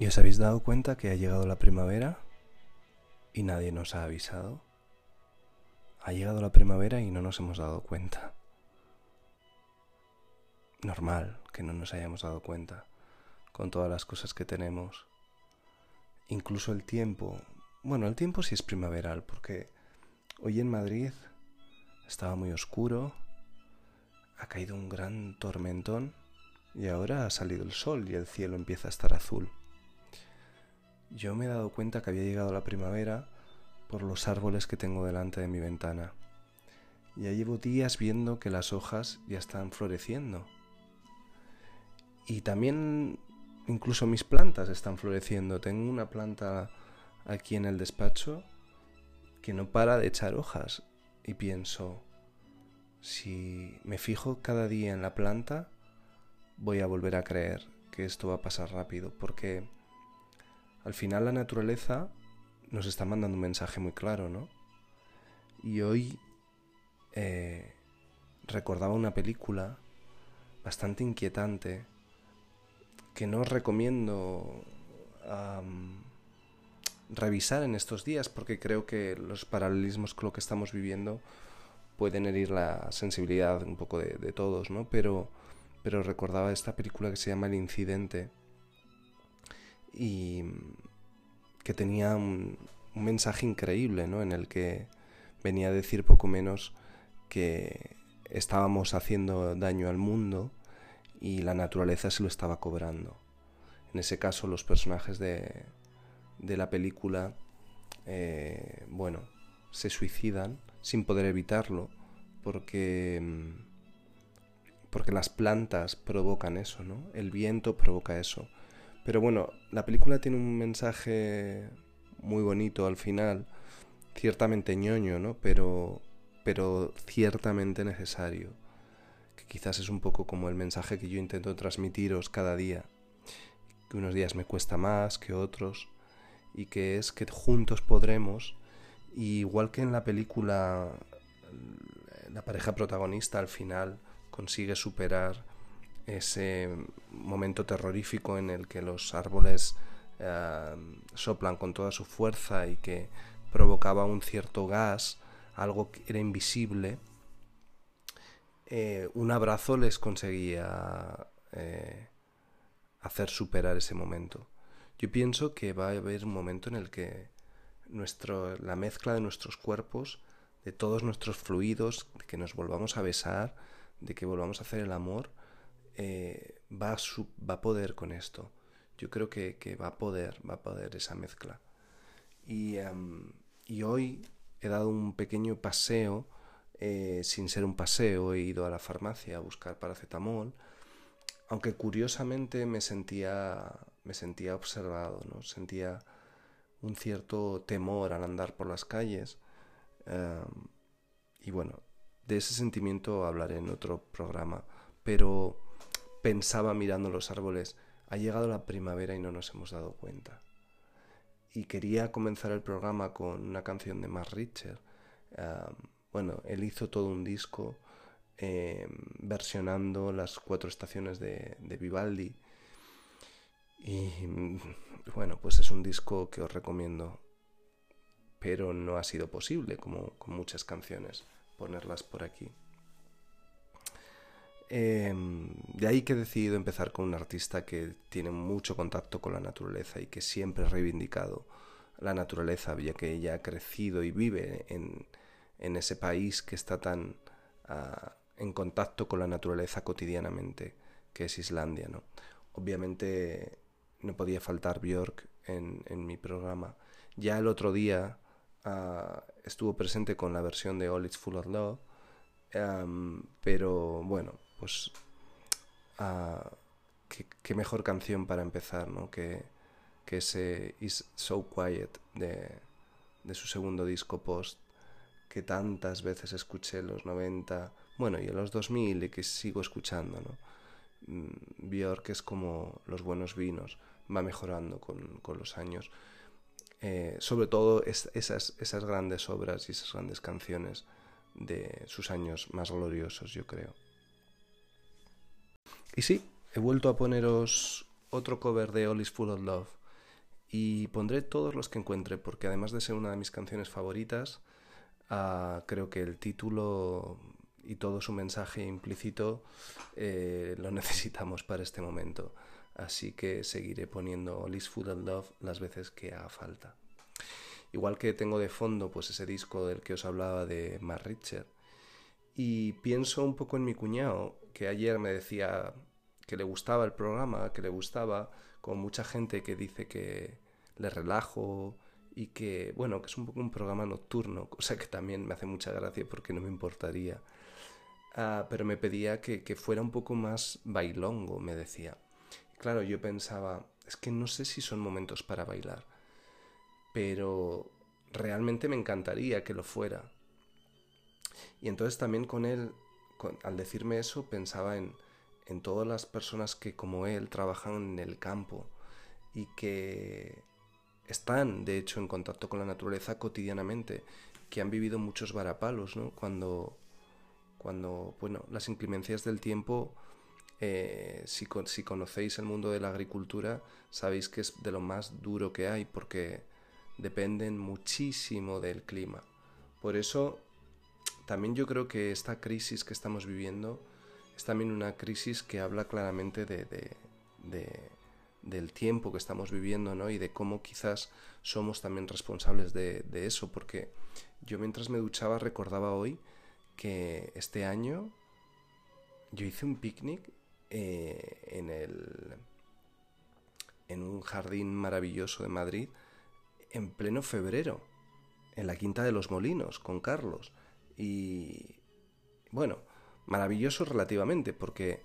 ¿Y os habéis dado cuenta que ha llegado la primavera y nadie nos ha avisado? Ha llegado la primavera y no nos hemos dado cuenta. Normal que no nos hayamos dado cuenta con todas las cosas que tenemos. Incluso el tiempo. Bueno, el tiempo sí es primaveral porque hoy en Madrid estaba muy oscuro, ha caído un gran tormentón y ahora ha salido el sol y el cielo empieza a estar azul. Yo me he dado cuenta que había llegado la primavera por los árboles que tengo delante de mi ventana. Ya llevo días viendo que las hojas ya están floreciendo. Y también incluso mis plantas están floreciendo. Tengo una planta aquí en el despacho que no para de echar hojas. Y pienso, si me fijo cada día en la planta, voy a volver a creer que esto va a pasar rápido. Porque al final la naturaleza nos está mandando un mensaje muy claro, ¿no? Y hoy eh, recordaba una película bastante inquietante que no os recomiendo revisar en estos días porque creo que los paralelismos con lo que estamos viviendo pueden herir la sensibilidad un poco de, de todos, ¿no? Pero, pero recordaba esta película que se llama El Incidente y que tenía un, mensaje increíble, ¿no? En el que venía a decir poco menos que estábamos haciendo daño al mundo y la naturaleza se lo estaba cobrando. En ese caso, los personajes de, de la película, eh, bueno, se suicidan sin poder evitarlo porque porque las plantas provocan eso, ¿no? El viento provoca eso. Pero bueno, la película tiene un mensaje muy bonito al final, ciertamente ñoño, ¿no? Pero, pero ciertamente necesario. Que quizás es un poco como el mensaje que yo intento transmitiros cada día. Que unos días me cuesta más que otros. Y que es que juntos podremos. igual que en la película, la pareja protagonista al final consigue superar ese momento terrorífico en el que los árboles eh, soplan con toda su fuerza y que provocaba un cierto gas, algo que era invisible, eh, un abrazo les conseguía eh, hacer superar ese momento. Yo pienso que va a haber un momento en el que nuestro, la mezcla de nuestros cuerpos, de todos nuestros fluidos, de que nos volvamos a besar, de que volvamos a hacer el amor, eh, va, a va, a poder con esto. Yo creo que, va a poder, va a poder esa mezcla. Y, em, y hoy he dado un pequeño paseo, eh, sin ser un paseo, he ido a la farmacia a buscar paracetamol, aunque curiosamente me sentía, me sentía observado, ¿no? sentía un cierto temor al andar por las calles. Em, y bueno, de ese sentimiento hablaré en otro programa, pero pensaba mirando los árboles, ha llegado la primavera y no nos hemos dado cuenta. Y quería comenzar el programa con una canción de Mark Richter. bueno, él hizo todo un disco em, versionando las cuatro estaciones de, Vivaldi. Y bueno, pues es un disco que os recomiendo, pero no ha sido posible, como con muchas canciones ponerlas por aquí. Em, de ahí que he decidido empezar con un artista que tiene mucho contacto con la naturaleza y que siempre ha reivindicado la naturaleza, ya que ella ha crecido y vive en, ese país que está tan ah, en contacto con la naturaleza cotidianamente, que es Islandia. ¿no? Obviamente no podía faltar Björk en, en mi programa. Ya el otro día Ah, estuvo presente con la versión de All It's Full of Love, pero bueno, pues qué, mejor canción para empezar, ¿no? Que, que ese Is So Quiet de, de su segundo disco post, que tantas veces escuché en los 90, bueno, y en los 2000 y que sigo escuchando, ¿no? Mm, Björk es como los buenos vinos, va mejorando con, con los años. Eh, sobre todo esas, esas grandes obras y esas grandes canciones de sus años más gloriosos, yo creo. Y sí, he vuelto a poneros otro cover de All is Full of Love, y pondré todos los que encuentre porque además de ser una de mis canciones favoritas, ah, creo que el título y todo su mensaje implícito eh, lo necesitamos para este momento. Así que seguiré poniendo Liz Food and Love las veces que haga falta. Igual que tengo de fondo pues ese disco del que os hablaba de Mark Richard. Y pienso un poco en mi cuñado, que ayer me decía que le gustaba el programa, que le gustaba, con mucha gente que dice que le relajo y que, bueno, que es un poco un programa nocturno, cosa que también me hace mucha gracia porque no me importaría. Ah, pero me pedía que, que fuera un poco más bailongo, me decía. Claro, yo pensaba, es que no sé si son momentos para bailar pero realmente me encantaría que lo fuera. Y entonces también con él, al decirme eso, pensaba en, en todas las personas que como él trabajan en el campo y que están, de hecho, en contacto con la naturaleza cotidianamente, que han vivido muchos varapalos, ¿no? Cuando, cuando bueno, las inclemencias del tiempo, eh, si, si conocéis el mundo de la agricultura, sabéis que es de lo más duro que hay, porque dependen muchísimo del clima. Por eso, también yo creo que esta crisis que estamos viviendo es también una crisis que habla claramente de, del tiempo que estamos viviendo ¿no? y de cómo quizás somos también responsables de, eso. Porque yo mientras me duchaba recordaba hoy que este año yo hice un picnic eh, en, el, en un jardín maravilloso de Madrid en pleno febrero, en la Quinta de los Molinos, con Carlos. Y bueno, maravilloso relativamente, porque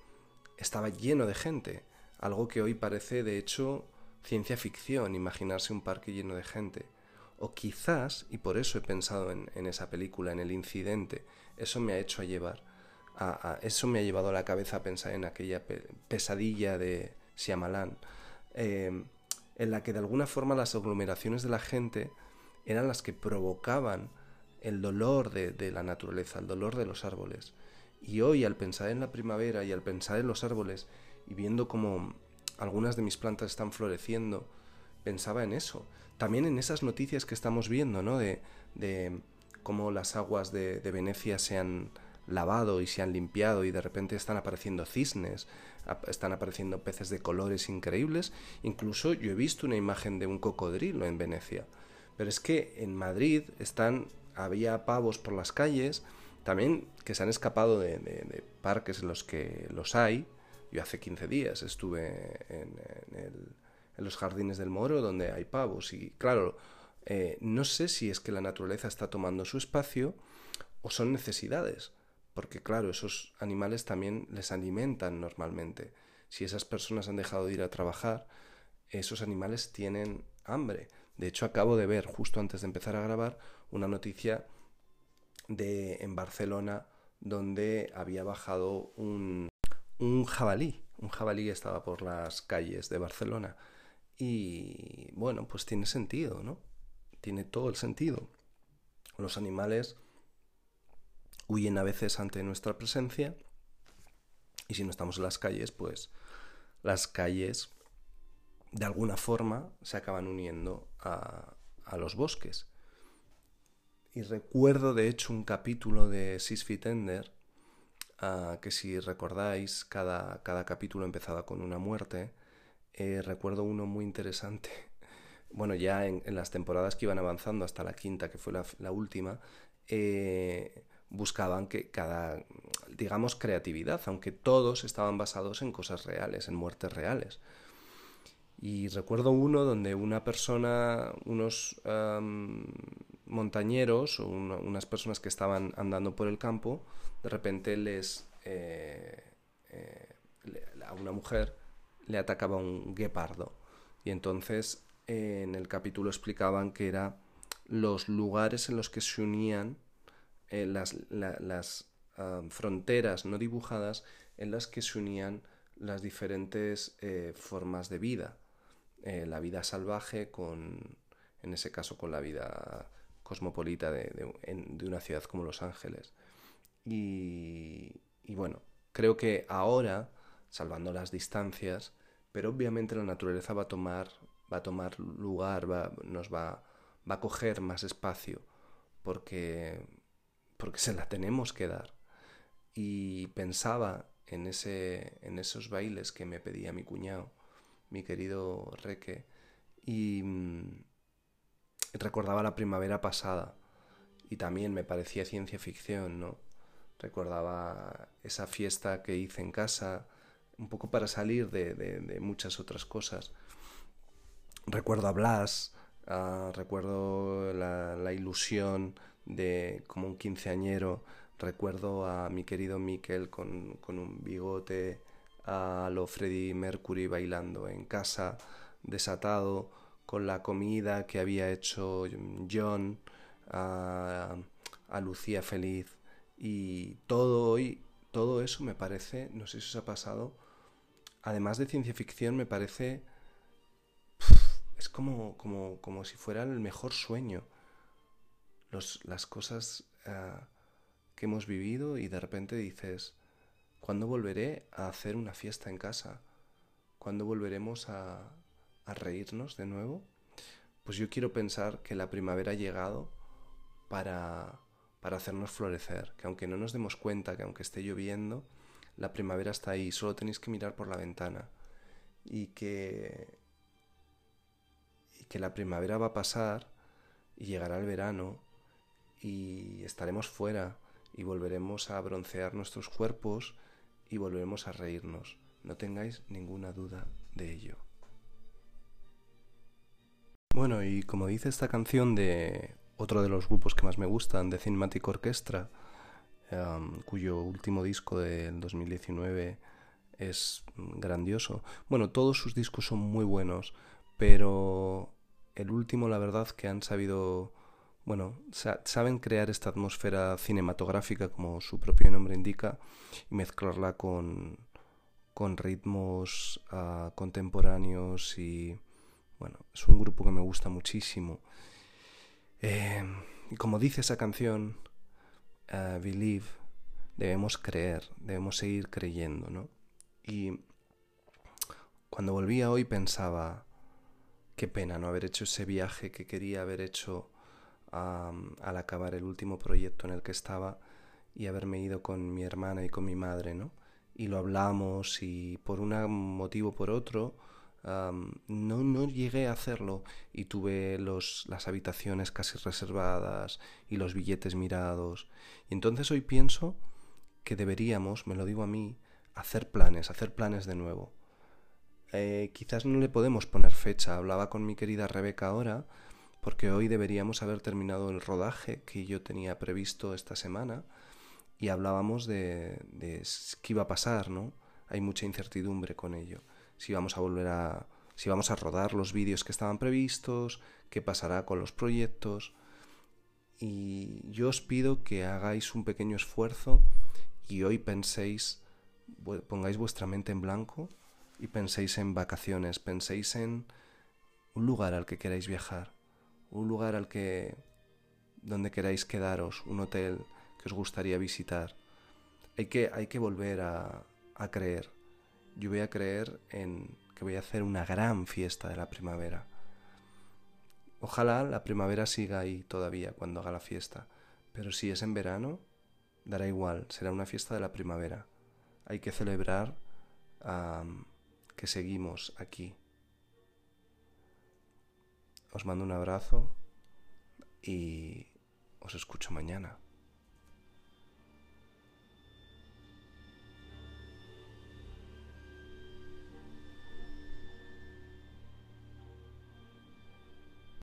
estaba lleno de gente, algo que hoy parece de hecho ciencia ficción, imaginarse un parque lleno de gente. O quizás, y por eso he pensado en, esa película, en el incidente, eso me ha hecho llevar, a, eso me ha llevado a la cabeza a pensar en aquella pesadilla de Shyamalan. Eh, en la que de alguna forma las aglomeraciones de la gente eran las que provocaban el dolor de, la naturaleza, el dolor de los árboles. Y hoy al pensar en la primavera y al pensar en los árboles y viendo cómo algunas de mis plantas están floreciendo, pensaba en eso. También en esas noticias que estamos viendo, ¿no? De, de cómo las aguas de, de Venecia se han lavado y se han limpiado y de repente están apareciendo cisnes, están apareciendo peces de colores increíbles, incluso yo he visto una imagen de un cocodrilo en Venecia. Pero es que en Madrid están había pavos por las calles, también que se han escapado de, parques en los que los hay. Yo hace 15 días estuve en, los jardines del Moro donde hay pavos y claro, eh, no sé si es que la naturaleza está tomando su espacio o son necesidades porque claro, esos animales también les alimentan normalmente. Si esas personas han dejado de ir a trabajar, esos animales tienen hambre. De hecho, acabo de ver, justo antes de empezar a grabar, una noticia de en Barcelona donde había bajado un, un jabalí. Un jabalí estaba por las calles de Barcelona. Y bueno, pues tiene sentido, ¿no? Tiene todo el sentido. Los animales huyen a veces ante nuestra presencia y si no estamos en las calles, pues las calles de alguna forma se acaban uniendo a, los bosques. Y recuerdo de hecho un capítulo de Six Feet Ender, ah, que si recordáis, cada, cada, capítulo empezaba con una muerte. Eh, recuerdo uno muy interesante. Bueno, ya en, las temporadas que iban avanzando hasta la quinta, que fue la, la última, eh, buscaban que cada, digamos, creatividad, aunque todos estaban basados en cosas reales, en muertes reales. Y recuerdo uno donde una persona, unos montañeros o unas personas que estaban andando por el campo, de repente les... Eh, eh, a una mujer le atacaba un guepardo. Y entonces en el capítulo explicaban que eran los lugares en los que se unían eh, las, las ah, fronteras no dibujadas en las que se unían las diferentes eh, formas de vida. Eh, la vida salvaje con, en ese caso, con la vida cosmopolita de, de, una ciudad como Los Ángeles. Y, y, bueno, creo que ahora, salvando las distancias, pero obviamente la naturaleza va a tomar, va a tomar lugar, va, nos va, va a coger más espacio, porque, porque se la tenemos que dar. Y pensaba en, ese, en esos bailes que me pedía mi cuñado, mi querido Reque, y mm, recordaba la primavera pasada, y también me parecía ciencia ficción, ¿no? Recordaba esa fiesta que hice en casa, un poco para salir de, muchas otras cosas. Recuerdo a Blas, ah, recuerdo la, ilusión de como un quinceañero, recuerdo a mi querido Miquel con, un bigote, a lo Freddie Mercury bailando en casa, desatado, con la comida que había hecho John, a, a Lucía feliz y todo hoy, todo eso me parece, no sé si os ha pasado, además de ciencia ficción, me parece. es como, como, como si fuera el mejor sueño. Los, las cosas eh, que hemos vivido y de repente dices, ¿cuándo volveré a hacer una fiesta en casa? ¿Cuándo volveremos a, a reírnos de nuevo? Pues yo quiero pensar que la primavera ha llegado para, para hacernos florecer, que aunque no nos demos cuenta, que aunque esté lloviendo, la primavera está ahí, solo tenéis que mirar por la ventana y que y que la primavera va a pasar y llegará el verano y estaremos fuera y volveremos a broncear nuestros cuerpos y volveremos a reírnos. No tengáis ninguna duda de ello. Bueno, y como dice esta canción de otro de los grupos que más me gustan, de Cinematic Orchestra, cuyo último disco del 2019 es grandioso. Bueno, todos sus discos son muy buenos, pero el último, la verdad, que han sabido, bueno, saben crear esta atmósfera cinematográfica, como su propio nombre indica, y mezclarla con, con ritmos ah, contemporáneos y, bueno, es un grupo que me gusta muchísimo. Eh, y como dice esa canción, believe, debemos creer, debemos seguir creyendo, ¿no? Y cuando volvía hoy pensaba, qué pena no haber hecho ese viaje que quería haber hecho al acabar el último proyecto en el que estaba y haberme ido con mi hermana y con mi madre, ¿no? Y lo hablamos y por un motivo o por otro no, no llegué a hacerlo y tuve los, las habitaciones casi reservadas y los billetes mirados. Y entonces hoy pienso que deberíamos, me lo digo a mí, hacer planes, hacer planes de nuevo. Eh, quizás no le podemos poner fecha. Hablaba con mi querida Rebeca ahora, porque hoy deberíamos haber terminado el rodaje que yo tenía previsto esta semana y hablábamos de, de qué iba a pasar, ¿no? Hay mucha incertidumbre con ello si vamos a volver a si vamos a rodar los vídeos que estaban previstos, qué pasará con los proyectos. Y yo os pido que hagáis un pequeño esfuerzo y hoy penséis, pongáis vuestra mente en blanco y penséis en vacaciones, penséis en un lugar al que queráis viajar, un lugar al que donde queráis quedaros, un hotel que os gustaría visitar. Hay que, hay que volver a, a creer yo voy a creer en que voy a hacer una gran fiesta de la primavera. Ojalá la primavera siga ahí todavía cuando haga la fiesta, pero si es en verano, dará igual, será una fiesta de la primavera. Hay que celebrar que seguimos aquí. Os mando un abrazo y os escucho mañana.